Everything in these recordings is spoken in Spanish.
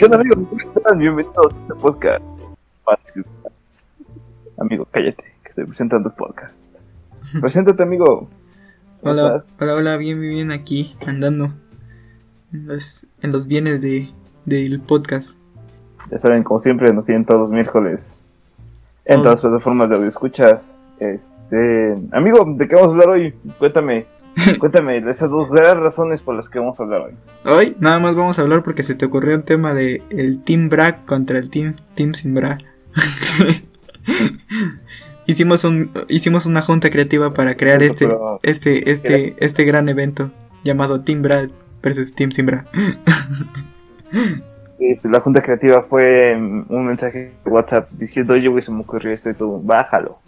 ¿Qué onda, amigos? ¿Cómo están? Bienvenidos a este podcast. Amigo, cállate, que estoy presentando el podcast. Preséntate, amigo. ¿Cómo Hola, estás? hola, hola, bien, bien, bien, aquí, andando en los, en los bienes de, del podcast. Ya saben, como siempre, nos siguen todos los miércoles en Oh. todas las plataformas de audio escuchas. Este, amigo, ¿de qué vamos a hablar hoy? Cuéntame, cuéntame esas dos grandes razones por las que vamos a hablar hoy. Hoy nada más vamos a hablar porque se te ocurrió un tema de el Team Bra contra el Team, team Sin Bra. hicimos, un, hicimos una junta creativa para crear este, Pero- este, este, este gran evento llamado Team Bra versus Team Sin Bra. Sí, pues, la junta creativa fue un mensaje de WhatsApp diciendo, oye, güey, se me ocurrió esto y tú, bájalo.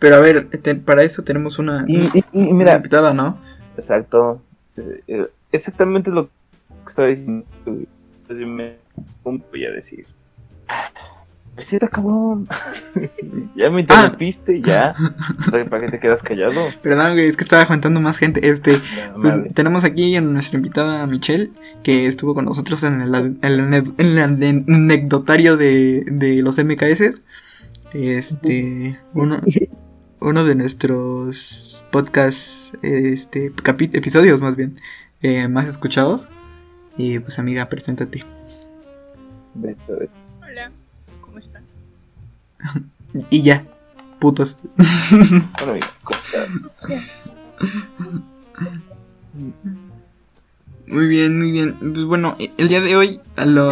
Pero a ver, te- para eso tenemos una, Y, y- y una mira, invitada, ¿no? Exacto. Eh, eh, exactamente lo que estaba diciendo. Entonces me voy a decir. Besita, cabrón. ya me interrumpiste, ya. ¿Para qué te quedas callado? Perdón, güey, es que estaba aguantando más gente. Este, Ya, pues, madre. tenemos aquí a nuestra invitada Michelle, que estuvo con nosotros en el, en el en el ane- anecdotario de, de los MKS. Este, uno, uno de nuestros podcasts, este, capi- episodios más bien, eh, más escuchados. Y pues amiga, preséntate. Hola, ¿cómo están? Y ya, putos. Bueno, amigo, ¿cómo estás? Muy bien, muy bien. Pues bueno, el día de hoy, a lo,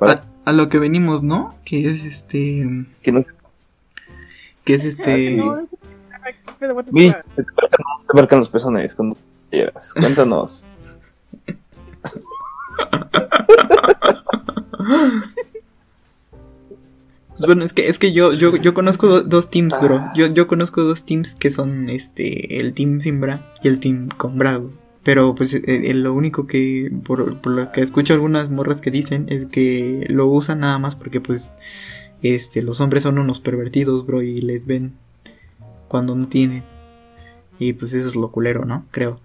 a, a lo que venimos, ¿no? Que es este, que que es este... No, te marcan, los pezones cuando quieras. Cuéntanos. Pues bueno, es que, es que yo, yo, yo conozco do- dos teams, bro. Yo, yo conozco dos teams que son este el team sin bra y el team con bra. Pero pues eh, eh, lo único que, por, por lo que escucho algunas morras que dicen, es que lo usan nada más porque pues este los hombres son unos pervertidos, bro, y les ven cuando no tienen. Y pues eso es lo culero, ¿no? Creo.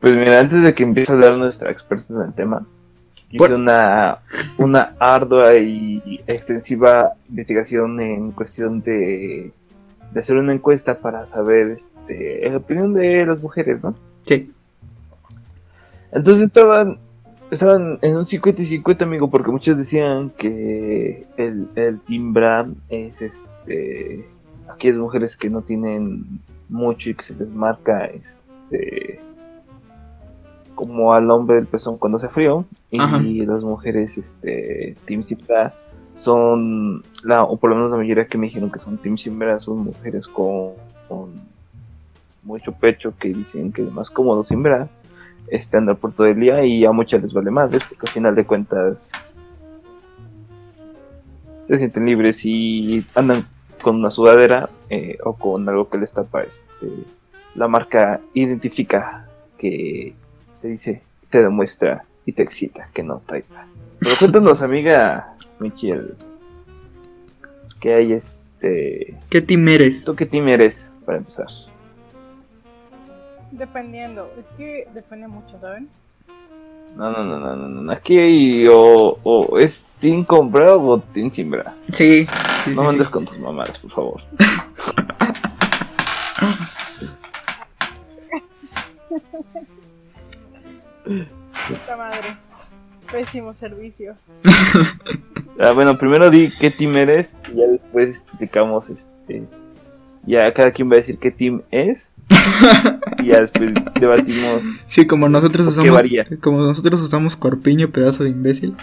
Pues mira, antes de que empiece a hablar nuestra experta en el tema, hice una, una ardua y extensiva investigación en cuestión de, de hacer una encuesta para saber este, la opinión de las mujeres, ¿no? Sí. Entonces estaban, estaban en un 50 y 50, amigo, porque muchos decían que el, el Team Bram es este aquellas mujeres que no tienen mucho y que se les marca este como al hombre del pezón cuando hace frío y Ajá. las mujeres este Team Cipra son la o por lo menos la mayoría que me dijeron que son Team Simbra son mujeres con, con mucho pecho que dicen que es más cómodo Simbra este andar por todo el día y a muchas les vale más, ¿ves? porque al final de cuentas se sienten libres y andan con una sudadera eh, o con algo que les tapa este la marca identifica que te dice, te demuestra y te excita que no taipa. Pero cuéntanos, amiga Michiel, que hay este... ¿Qué team eres? ¿Tú qué team eres para empezar? Dependiendo, es que depende mucho, ¿saben? No, no, no, no, no, no. Aquí hay o, o es Team con bra o Team sin bra. Sí. sí, No sí, andes sí. con tus mamadas, por favor. Puta madre. Pésimo servicio. Ah, bueno, primero di qué team eres y ya después explicamos este. Ya cada quien va a decir qué team es. Y ya después debatimos. Sí, como nosotros ¿Por qué usamos, varía? como nosotros usamos corpiño, pedazo de imbécil.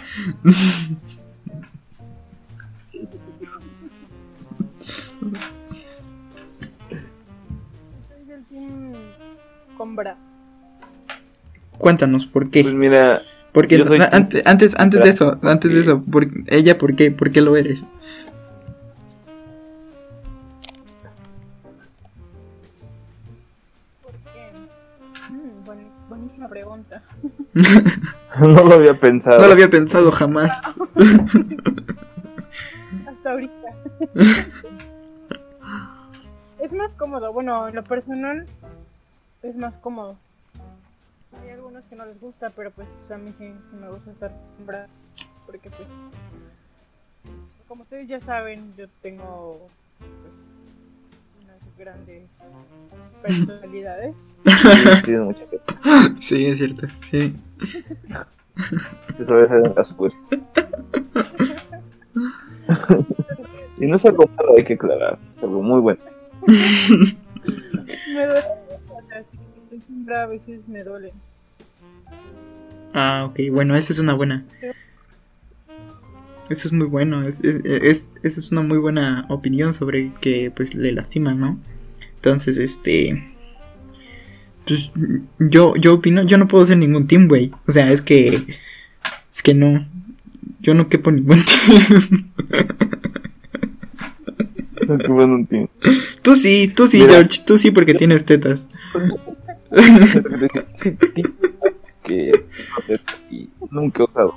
Combra. Cuéntanos por qué. Pues mira, Porque antes, antes, antes de eso, antes de porque- eso, por, ella, ¿por qué? ¿Por qué lo eres? no lo había pensado. No lo había pensado jamás. Hasta ahorita. es más cómodo. Bueno, en lo personal es más cómodo. Hay algunos que no les gusta, pero pues a mí sí, sí me gusta estar Timbra. Porque pues, como ustedes ya saben, yo tengo pues unas grandes personalidades. Tienes mucha fe. Sí, es cierto. Sí. Te sabes hacer la super. Y no es algo malo, hay que aclarar. Es algo muy bueno. me duele, a veces me duele. Ah, ok. Bueno, esa es una buena. Eso es muy bueno. Es, es, es- esa es una muy buena opinión sobre que pues le lastiman, ¿no? Entonces, este. Pues yo, yo opino, yo no puedo ser ningún team, güey. O sea, es que. Es que no. Yo no quepo en ningún team. Qué bueno un team. Tú sí, tú sí, Mira. George. Tú sí porque tienes tetas. que y nunca he usado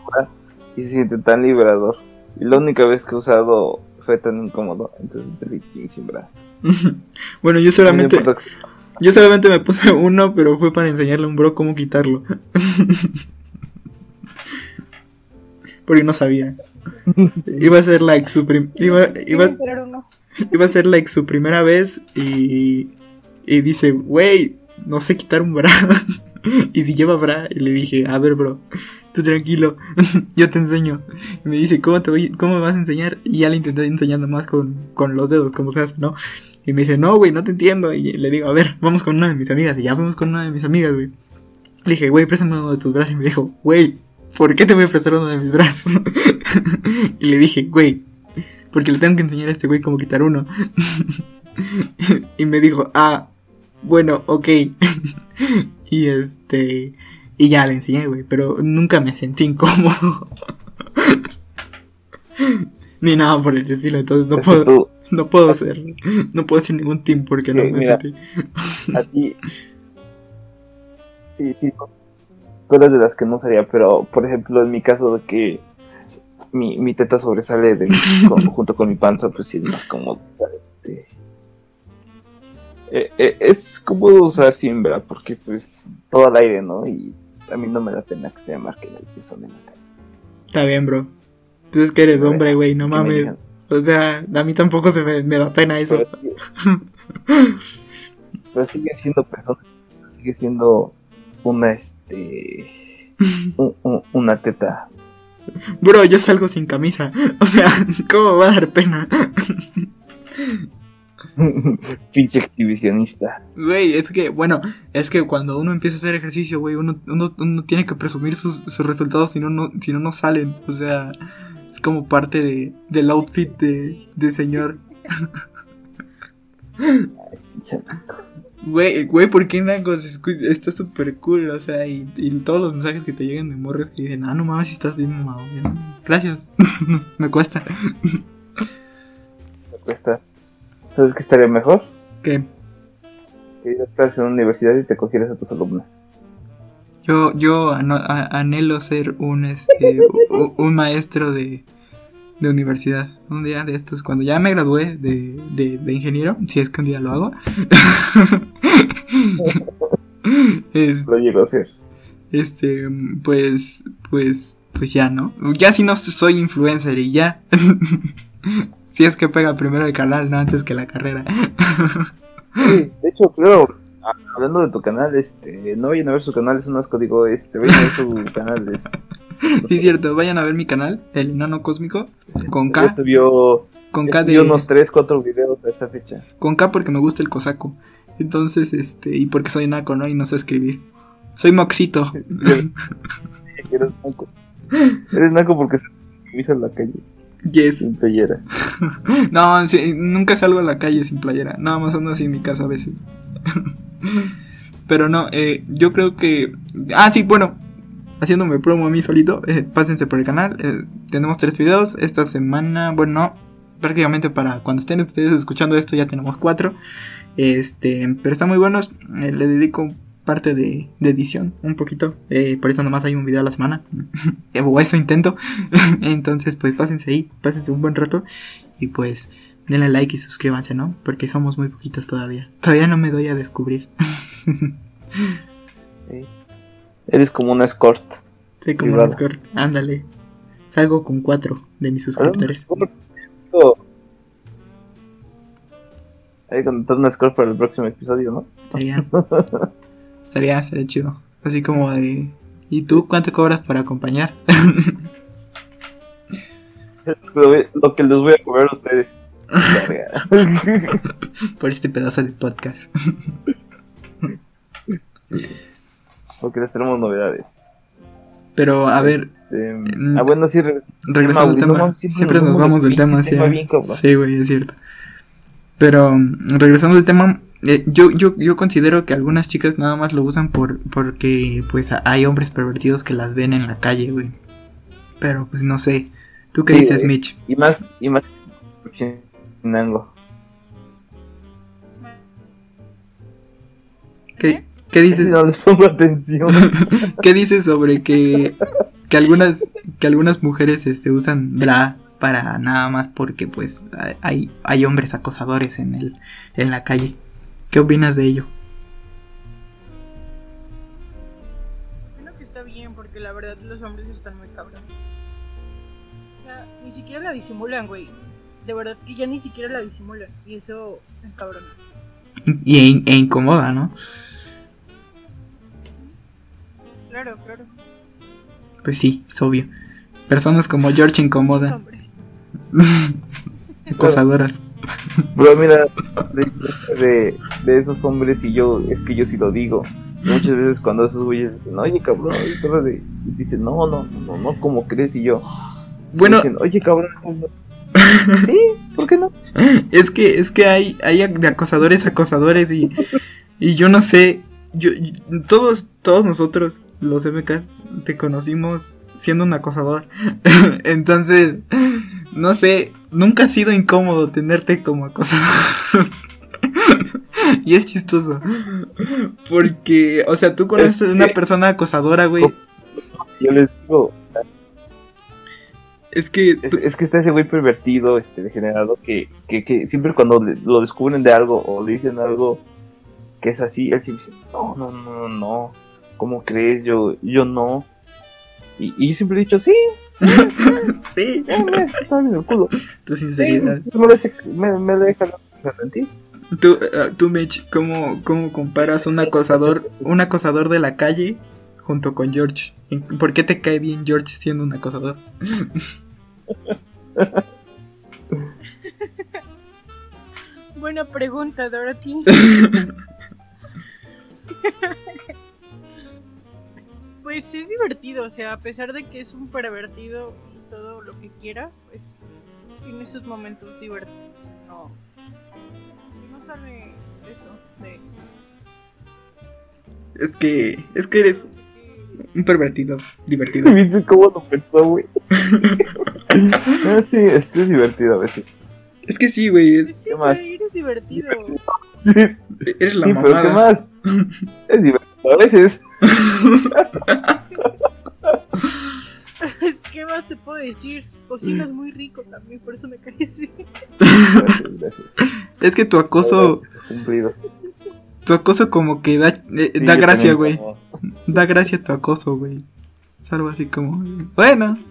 y se siente tan liberador. Y la única vez que he usado fue tan incómodo, entonces sin bra. bueno, yo No solamente. Yo solamente me puse uno, pero fue para enseñarle a un bro cómo quitarlo. Porque no sabía. Iba a ser like su prim- iba, iba, iba a ser like su primera vez y, y dice, wey, no sé quitar un bra. y si lleva bra, y le dije, a ver bro, tú tranquilo, yo te enseño. Y me dice, ¿cómo te voy, cómo me vas a enseñar? Y ya le intenté enseñar nomás con, con los dedos, como se hace, ¿no? Y me dice, no, güey, no te entiendo. Y le digo, a ver, vamos con una de mis amigas. Y ya fuimos con una de mis amigas, güey. Le dije, güey, préstame uno de tus brazos. Y me dijo, güey, ¿por qué te voy a prestar uno de mis brazos? y le dije, güey, porque le tengo que enseñar a este güey cómo quitar uno. y me dijo, ah, bueno, ok. y este. Y ya le enseñé, güey, pero nunca me sentí incómodo. Ni nada por el estilo, entonces no es puedo, no puedo ser, no puedo ser ningún team porque no me mira. sentí. a ti. Sí, sí, tú eres de las que no sería, pero por ejemplo, en mi caso de que mi, mi teta sobresale de mi- con- junto con mi panza, pues sí es más cómodo. este. Eh, eh, es cómodo usar siembra porque pues todo al aire, ¿no? Y a mí no me da pena que se me marque el piso en la calle. Está bien, bro. Pues es que eres hombre, güey, no mames. O sea, a mí tampoco se me, me da pena eso. Pero, sigue- pero sigue siendo persona, sigue siendo una este un- un- una teta. Bro, yo salgo sin camisa. O sea, ¿cómo va a dar pena? Pinche exhibicionista. Güey, es que, bueno, es que cuando uno empieza a hacer ejercicio, güey, uno, uno, uno tiene que presumir sus, sus resultados, si no, no, si no, no salen. O sea, es como parte de, del outfit de, de señor. Güey, güey, ¿por qué Naco? Se escu- Está súper cool, o sea, y, y todos los mensajes que te llegan de morros que dicen, ah, no mames, estás bien mamado. Gracias, me cuesta. me cuesta. ¿Sabes qué estaría mejor? Que Que ya estás en una universidad y te cogieras a tus alumnos. Yo, yo anhelo ser un, este, un maestro de, de universidad. Un día de estos, cuando ya me gradué de, de, de ingeniero, si es que un día lo hago. es- Lo llego a hacer. Este, pues, pues, pues ya, ¿no? Ya si no soy influencer y ya. si es que pega primero el canal, no antes que la carrera. Sí, de hecho, creo, hablando de tu canal, este, no vayan a ver su canal, es un asco, digo, este, vayan a ver su canal, es, Sí, es cierto, vayan a ver mi canal, el enano cósmico, con ya K, subió, con ya K de, unos 3, 4 videos a esta fecha. con K porque me gusta el cosaco. Entonces, este, y porque soy naco, ¿no? Y no sé escribir. Soy moxito. Eres naco. Eres naco porque se me hizo en la calle, Yes. sin playera. No, sí, nunca salgo a la calle sin playera. Nada más ando así en mi casa a veces. Pero no, eh, yo creo que... Ah, sí, bueno. Haciéndome promo a mí solito. eh, pásense por el canal. eh, tenemos tres videos. Esta semana, bueno, no. Prácticamente para cuando estén ustedes escuchando esto ya tenemos cuatro. Este, pero están muy buenos. le dedico parte de, de edición, un poquito. por eso nomás hay un video a la semana. O eso intento. Entonces, pues pásense ahí, pásense un buen rato. Y pues denle like y suscríbanse, ¿no? Porque somos muy poquitos todavía. Todavía no me doy a descubrir. Sí. Eres como una escort. Sí, como un escort. Ándale. Salgo con cuatro de mis suscriptores. Hay que contratar una escort para el próximo episodio, ¿no? Estaría. estaría, estaría chido. Así como de. ¿Y tú cuánto cobras por acompañar? Lo, lo que les voy a cobrar a ustedes. Por este pedazo de podcast. Porque les tenemos novedades. Pero, a ver, Este, Mm. ah, bueno, sí, re- regresando al no tema. siempre nos vamos del tema, sí. bien, güey, es cierto. Pero, mm, regresando al tema, eh, yo, yo, yo considero que algunas chicas nada más lo usan por porque, pues, hay hombres pervertidos que las ven en la calle, güey. Pero, pues, no sé. ¿Tú qué Sí, dices. Mitch? Y más, y más. Chinango. ¿Qué, qué dices? No les pongo atención. ¿Qué dices sobre que, que algunas que algunas mujeres este usan bra para nada más porque pues hay hay hombres acosadores en el en la calle? ¿Qué opinas de ello? Creo que está bien porque la verdad los hombres están muy cabrones. O sea, ni siquiera la disimulan, güey. De verdad que ya ni siquiera la disimulan. Y eso es cabrón. Y e, incomoda, ¿no? Claro, claro. Pues sí, es obvio. Personas como George incomodan, acosadoras. Bro, mira, de, de, de esos hombres y yo, es que yo sí lo digo. Muchas veces cuando esos güeyes dicen, oye cabrón, y dicen, no, no, no, no, ¿cómo crees? Y yo, Bueno, dicen, oye cabrón, sí, ¿por qué no? es que es que hay hay de acosadores a acosadores y y yo no sé, yo, yo- todos todos nosotros los MK te conocimos siendo un acosador. Entonces, no sé, nunca ha sido incómodo tenerte como acosador. y es chistoso. Porque, o sea, tú conoces a una persona acosadora, güey. Yo les digo, Es que es, tú- es que está ese güey pervertido, este, degenerado, que, que, que siempre cuando le- lo descubren de algo o le dicen algo que es así, él siempre dice, no, no, no, no, no, ¿cómo crees? Yo, yo no. Y, y yo siempre he dicho, sí, sí, tu Sí, sinceridad. me, me, me deja. Tú, eh, tú Mitch, ¿cómo, ¿cómo comparas un acosador, un acosador de la calle junto con George? ¿En- ¿Por qué te cae bien George siendo un acosador? Buena pregunta, Dorothy. pues es divertido, o sea, a pesar de que es un pervertido y todo lo que quiera, pues tiene sus momentos divertidos. No, no sale eso de... Es que, es que eres un pervertido, divertido. ¿Viste cómo lo pensó, güey? Ah, sí, esto es divertido a veces. Es que sí, güey, que- Sí, ¿Qué más? güey, eres divertido. Sí, eres la sí, pero ¿qué mamada. más? Es divertido a veces. ¿Qué más te puedo decir? Cocinas muy rico también, por eso me caes bien. Gracias, gracias. Es que tu acoso, Cumplido. tu acoso como que da, eh, Sí, da gracia, güey. como- Da gracia tu acoso, güey. Es algo así como, bueno.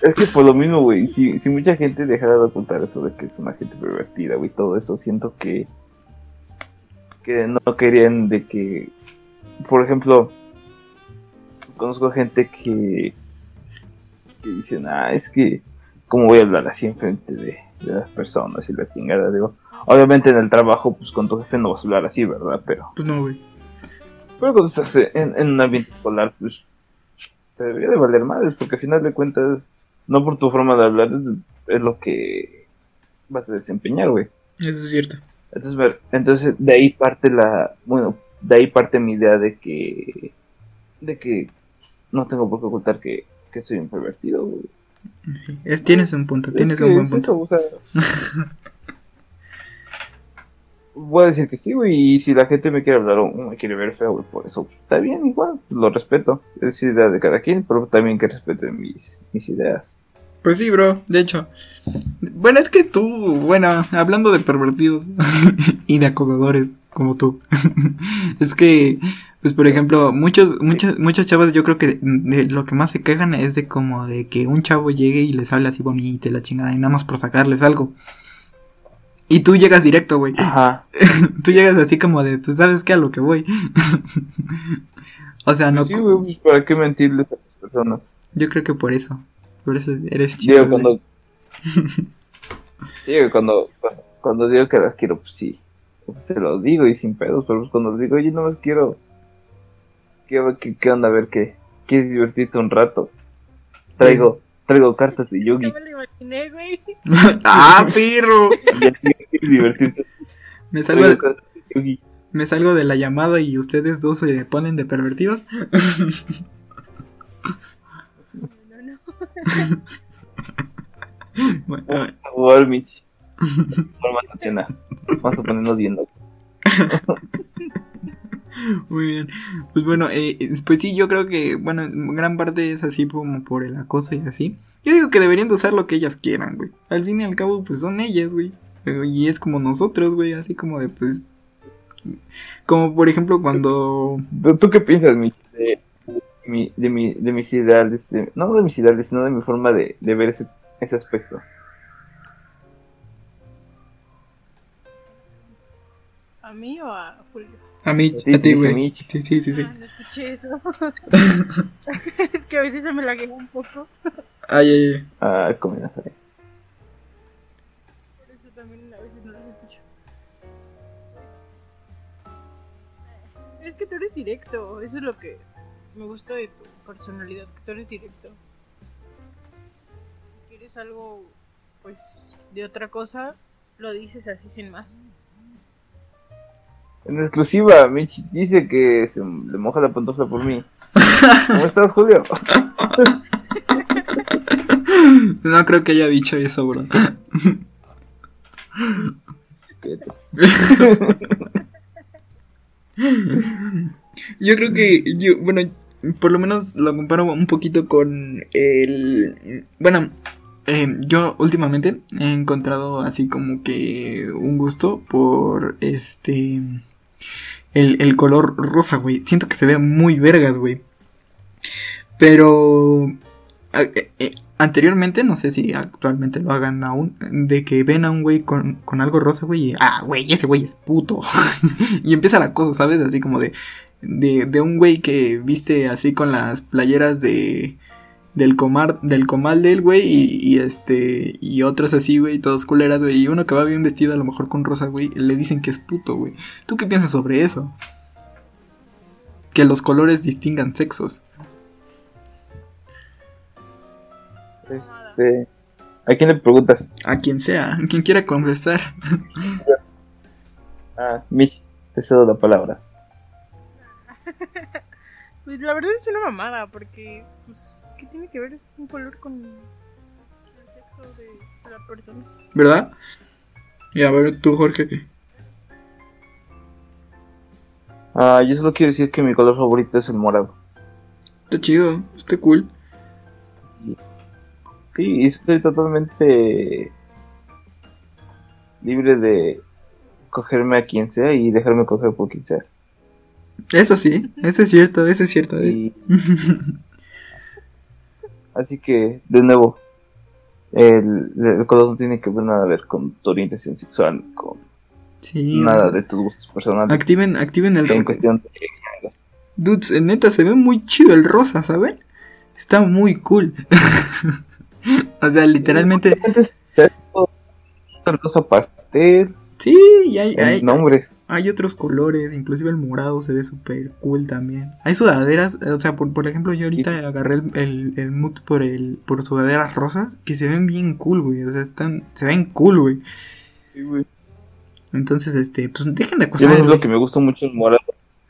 Es que por lo mismo, güey, si, si mucha gente dejara de ocultar eso de que es una gente pervertida, güey, todo eso, siento que que no querían de que, por ejemplo, conozco gente que que dicen, ah, es que, ¿cómo voy a hablar así enfrente de, de las personas y la chingada? Digo, obviamente en el trabajo, pues con tu jefe no vas a hablar así, ¿verdad? Pero, Pues no, güey. Pero cuando estás en, en un ambiente escolar, pues te debería de valer madres, porque al final de cuentas, no por tu forma de hablar, es, lo que vas a desempeñar, güey. Eso es cierto. Entonces, ver, entonces de ahí parte la, bueno, de ahí parte mi idea de que, de que no tengo por qué ocultar que, que soy un pervertido, güey. Sí, es, tienes un punto, Es tienes que un buen es punto. eso, o sea, voy a decir que sí, güey, y si la gente me quiere hablar o me quiere ver feo, por eso está bien, igual, lo respeto, es idea de cada quien, pero también que respeten mis, mis ideas. Pues sí, bro, de hecho. Bueno, es que tú, bueno, hablando de pervertidos y de acosadores como tú, es que Pues por ejemplo, muchos, muchas, muchas chavas yo creo que de, lo que más se quejan es de como de que un chavo llegue y les hable así bonito y la chingada y nada más por sacarles algo. Y tú llegas directo, güey. Ajá. tú llegas así como de, pues sabes que a lo que voy. o sea, no. Sí, güey, pues para qué mentirles a las personas. Yo creo que por eso. Por eso eres chido. Digo, cuando. sí, güey, cuando, cuando, cuando digo que las quiero, pues sí. Te lo digo y sin pedos, pero pues cuando digo, oye, no más quiero. ¿Qué, qué, qué onda? A ver, ¿qué? ¿Quieres divertirte un rato? Traigo, traigo cartas de Yugi. Ya me lo imaginé, güey. ¡Ah, perro! Divertirte. Me salgo, de, me salgo de la llamada y ustedes dos se ponen de pervertidos. No, no. Bueno, Vamos a. Vamos ponernos viendo. Muy bien. Pues bueno, eh, pues sí, yo creo que, bueno, en gran parte es así como por el acoso y así. Yo digo que deberían de usar lo que ellas quieran, güey. Al fin y al cabo, pues son ellas, güey. Pero- Y es como nosotros, güey, así como de, pues... Como por ejemplo cuando... ¿Tú, tú qué piensas, Mitch? De, mi, de, mi, de mis ideales. de- no de mis ideales, sino de mi forma de, de ver ese, ese aspecto. ¿A mí o a Julio? A mí, Sí, a ti, güey. Sí, sí, sí, sí. Ah, no escuché eso. es que a veces se me laguea un poco. Ay, ay, ay. Ah, comida. Directo. Eso es lo que me gusta de tu personalidad. Que tú eres directo. Si quieres algo, pues, de otra cosa, lo dices así sin más. En exclusiva, Mitch dice que se le moja la pantofla por mí. ¿Cómo estás, Julio? No creo que haya dicho eso, bro. Yo creo que, yo, bueno, por lo menos lo comparo un poquito con el... Bueno, eh, yo últimamente he encontrado así como que un gusto por este... El, el color rosa, güey. Siento que se ve muy vergas, güey. Pero... eh, eh, anteriormente, no sé si actualmente lo hagan aún, de que ven a un güey con, con algo rosa, güey, y, ah, güey, ese güey es puto. y empieza la cosa, ¿sabes? Así como de, de, de un güey que viste así con las playeras de del comar del comal del güey y, y este y otros así güey todos culeras güey y uno que va bien vestido a lo mejor con rosa güey le dicen que es puto güey tú qué piensas sobre eso que los colores distingan sexos Este, ¿A quién le preguntas? a quien sea a quien quiera confesar Ah, Mitch, te cedo la palabra. Pues la verdad es una mamada, porque, pues, ¿qué tiene que ver un color con el sexo de la persona? verdad y a ver tú Jorge ¿qué? Ah, yo solo quiero decir que mi color favorito es el morado. está chido está cool Sí, y estoy totalmente libre de cogerme a quien sea y dejarme coger por quien sea. Eso sí eso es cierto eso es cierto eh. Así que, de nuevo, el, el color no tiene que ver nada a ver con tu orientación sexual, con sí o nada sea, de tus gustos personales. activen activen el En cuestión de. Dudes, eh, neta, se ve muy chido el rosa, ¿saben? Está muy cool. o sea, literalmente. El rosa pastel, Sí, y hay, hay, nombres. hay otros colores, inclusive el morado se ve súper cool también. Hay sudaderas, eh, o sea, por, por ejemplo, yo ahorita agarré el, el, el mood por el por sudaderas rosas que se ven bien cool, güey. O sea, están, se ven cool, güey. Sí, güey. Entonces, este, pues dejen de acosar. ejemplo, güey. que me gusta mucho el morado.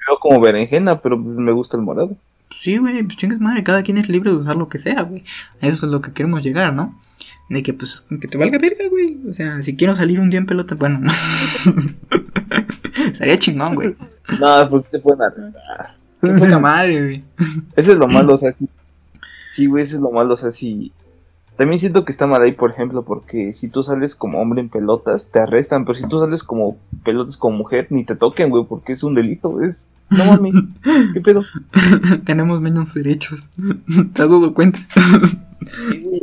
Veo como berenjena, pero pues, me gusta el morado. Sí, güey, pues chingas madre, cada quien es libre de usar lo que sea, güey. A Eso es lo que queremos llegar, ¿no? De que, pues, que te valga verga, güey. O sea, si quiero salir un día en pelota, bueno. Estaría chingón, güey. No, porque te pueden arrestar. Qué poca madre, güey. Eso es lo malo, o sea, sí, sí, güey, eso es lo malo, o sea, si También siento que está mal ahí, por ejemplo, porque si tú sales como hombre en pelotas, te arrestan, pero si tú sales como pelotas como mujer, ni te toquen, güey, porque es un delito, es... No mames, ¿qué pedo? Tenemos menos derechos. ¿Te has dado cuenta? Sí, güey.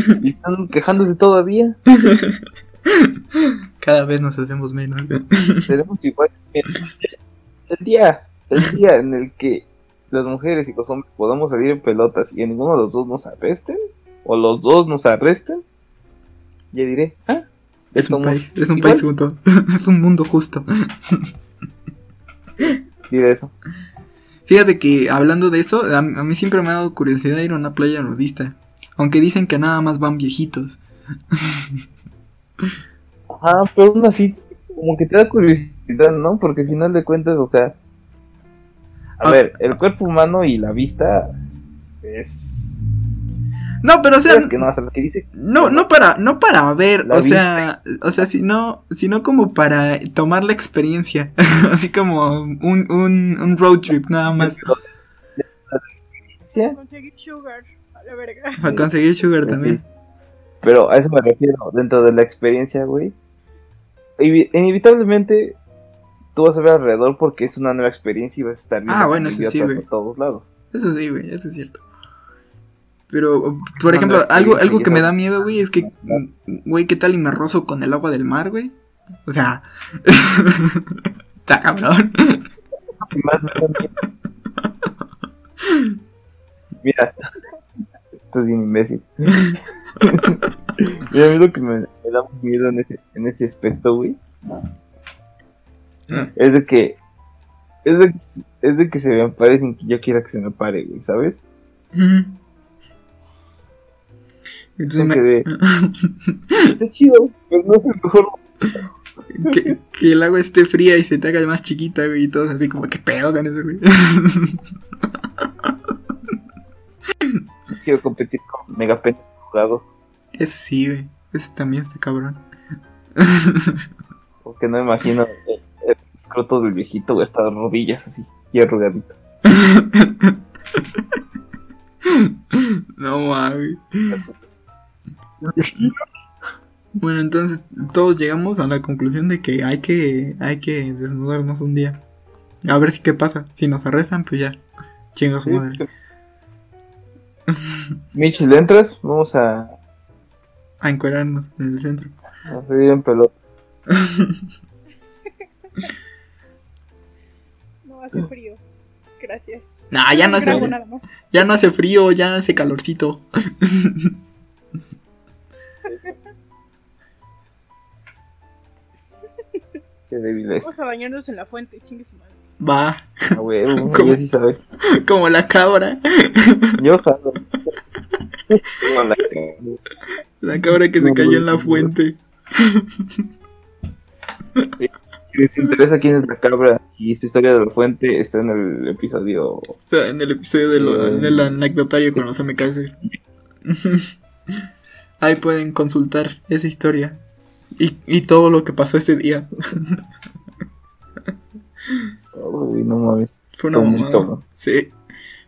Y están quejándose todavía. Cada vez nos hacemos menos. Tenemos igual. El día, el día en el que las mujeres y los hombres podamos salir en pelotas y a ninguno de los dos nos arresten, o los dos nos arresten, ya diré, ah, Es un país, es un igual. país junto. Es un mundo justo. Diré eso. Fíjate que hablando de eso, a, a mí siempre me ha dado curiosidad ir a una playa nudista. Aunque dicen que nada más van viejitos. Ajá, pero aún así, como que te da curiosidad, ¿no? Porque al final de cuentas, o sea, a Ah. ver, el cuerpo humano y la vista es. No, pero o sea, que no, hasta lo que dice. no, no para, no para ver, o sea, o sea, sino, sino como para tomar la experiencia. Así como un, un, un road trip nada más. ¿sí? Conseguir sugar. A la verga. Para conseguir sugar también. Pero a eso me refiero, dentro de la experiencia, güey. inevi- Inevitablemente tú vas a ver alrededor porque es una nueva experiencia y vas a estar viendo Ah, bueno, eso sí, güey. por todos lados. Eso sí, güey, eso es cierto. Pero, por ejemplo, algo, algo que me da miedo, güey, es que, güey, ¿qué tal y me rozo con el agua del mar, güey? O sea, está cabrón. Mira, esto es bien imbécil. Mira, a mí lo que me, me da miedo en ese, en ese aspecto, güey, Ah. es de que es de, es de que se me pare sin que yo quiera que se me pare, güey, ¿sabes? Entonces me- de, está chido, pero no es el mejor que, que el agua esté fría y se te haga más chiquita, güey, y todos así como, ¿qué pedo con eso, güey? Quiero competir con megapenes jugados, Eso sí, güey, eso también está cabrón. porque no me imagino el, el escroto del viejito, güey, hasta las rodillas así, y arrugadito. No mames. Bueno, entonces todos llegamos a la conclusión de que hay que hay que desnudarnos un día. A ver si qué pasa. Si nos arrestan, pues ya. Chinga su Sí, madre. Mitch, ¿le entras? Vamos a, A encuerarnos en el centro. a seguir en pelota. No hace frío. Gracias. Nah, ya no hace, grabo nada más. ya no hace frío, ya hace calorcito. Qué débil es. Vamos a bañarnos en la fuente, chingue su madre. Va, Ah, como la cabra. Yo jalo. No, la- La cabra que se cayó no, en la fuente. Si les interesa quién es la cabra y su historia de la fuente, está en el episodio. Está en el episodio de Eh. en el anecdotario con los MKS. Ahí pueden consultar esa historia. Y, y todo lo que pasó ese día. Uy, no mames. Fue una mamada. Sí.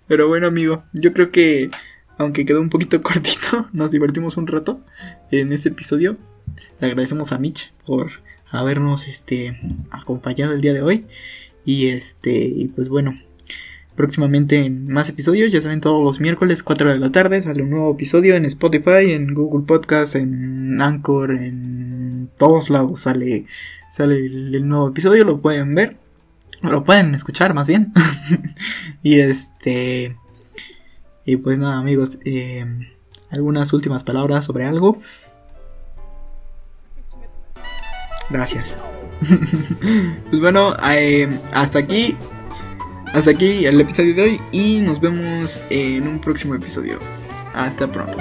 Pero bueno, amigo, yo creo que aunque quedó un poquito cortito, nos divertimos un rato en este episodio. Le agradecemos a Mitch por habernos este acompañado el día de hoy. Y este, y pues bueno, próximamente en más episodios, ya saben, todos los miércoles 4 de la tarde sale un nuevo episodio en Spotify, en Google Podcast, en Anchor, en todos lados sale sale el, el nuevo episodio, lo pueden ver. Lo pueden escuchar más bien. y este. Y pues nada, amigos. eh, algunas últimas palabras sobre algo. Gracias. pues bueno, eh, hasta aquí. Hasta aquí el episodio de hoy. Y nos vemos en un próximo episodio. Hasta pronto.